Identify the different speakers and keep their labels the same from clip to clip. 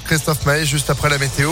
Speaker 1: Christophe Maé juste après la météo.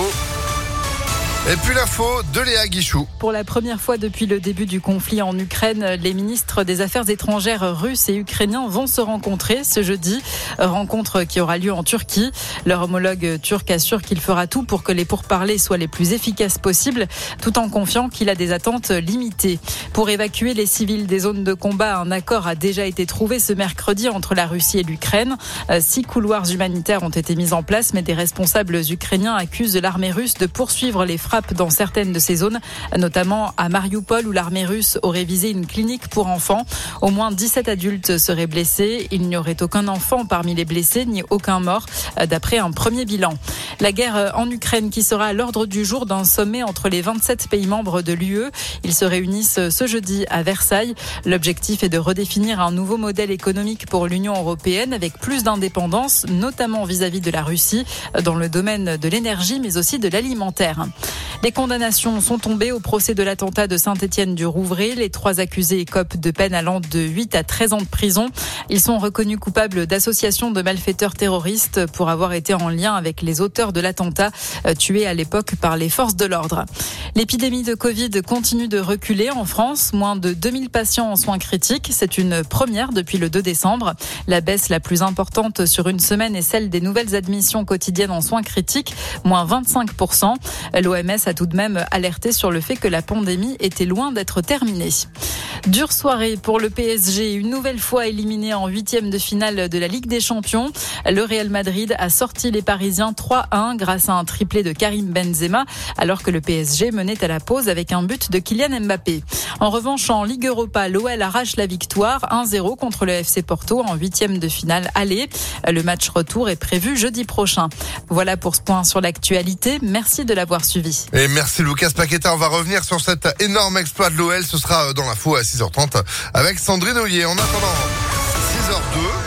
Speaker 1: Et puis l'info de Léa Guichou.
Speaker 2: Pour la première fois depuis le début du conflit en Ukraine, les ministres des Affaires étrangères russes et ukrainiens vont se rencontrer ce jeudi. Rencontre qui aura lieu en Turquie. Leur homologue turc assure qu'il fera tout pour que les pourparlers soient les plus efficaces possibles, tout en confiant qu'il a des attentes limitées. Pour évacuer les civils des zones de combat, un accord a déjà été trouvé ce mercredi entre la Russie et l'Ukraine. Six couloirs humanitaires ont été mis en place, mais des responsables ukrainiens accusent l'armée russe de poursuivre les frappe dans certaines de ces zones, notamment à Mariupol où l'armée russe aurait visé une clinique pour enfants. Au moins 17 adultes seraient blessés. Il n'y aurait aucun enfant parmi les blessés ni aucun mort, d'après un premier bilan. La guerre en Ukraine qui sera à l'ordre du jour d'un sommet entre les 27 pays membres de l'UE. Ils se réunissent ce jeudi à Versailles. L'objectif est de redéfinir un nouveau modèle économique pour l'Union européenne avec plus d'indépendance, notamment vis-à-vis -vis de la Russie, dans le domaine de l'énergie mais aussi de l'alimentaire. Les condamnations sont tombées au procès de l'attentat de Saint-Étienne du Rouvray. Les trois accusés écopent de peine allant de 8 à 13 ans de prison. Ils sont reconnus coupables d'association de malfaiteurs terroristes pour avoir été en lien avec les auteurs de l'attentat euh, tué à l'époque par les forces de l'ordre. L'épidémie de Covid continue de reculer en France. Moins de 2000 patients en soins critiques. C'est une première depuis le 2 décembre. La baisse la plus importante sur une semaine est celle des nouvelles admissions quotidiennes en soins critiques, moins 25%. L'OMS a tout de même alerté sur le fait que la pandémie était loin d'être terminée. Dure soirée pour le PSG, une nouvelle fois éliminé en huitième de finale de la Ligue des Champions. Le Real Madrid a sorti les Parisiens 3-1 grâce à un triplé de Karim Benzema, alors que le PSG menait à la pause avec un but de Kylian Mbappé. En revanche, en Ligue Europa, l'OL arrache la victoire 1-0 contre le FC Porto en huitième de finale aller. Le match retour est prévu jeudi prochain. Voilà pour ce point sur l'actualité. Merci de l'avoir suivi.
Speaker 1: Et merci Lucas Paqueta. On va revenir sur cet énorme exploit de l'OL. Ce sera dans la foule à 6h30 avec Sandrine Ollier. En attendant, 6h02.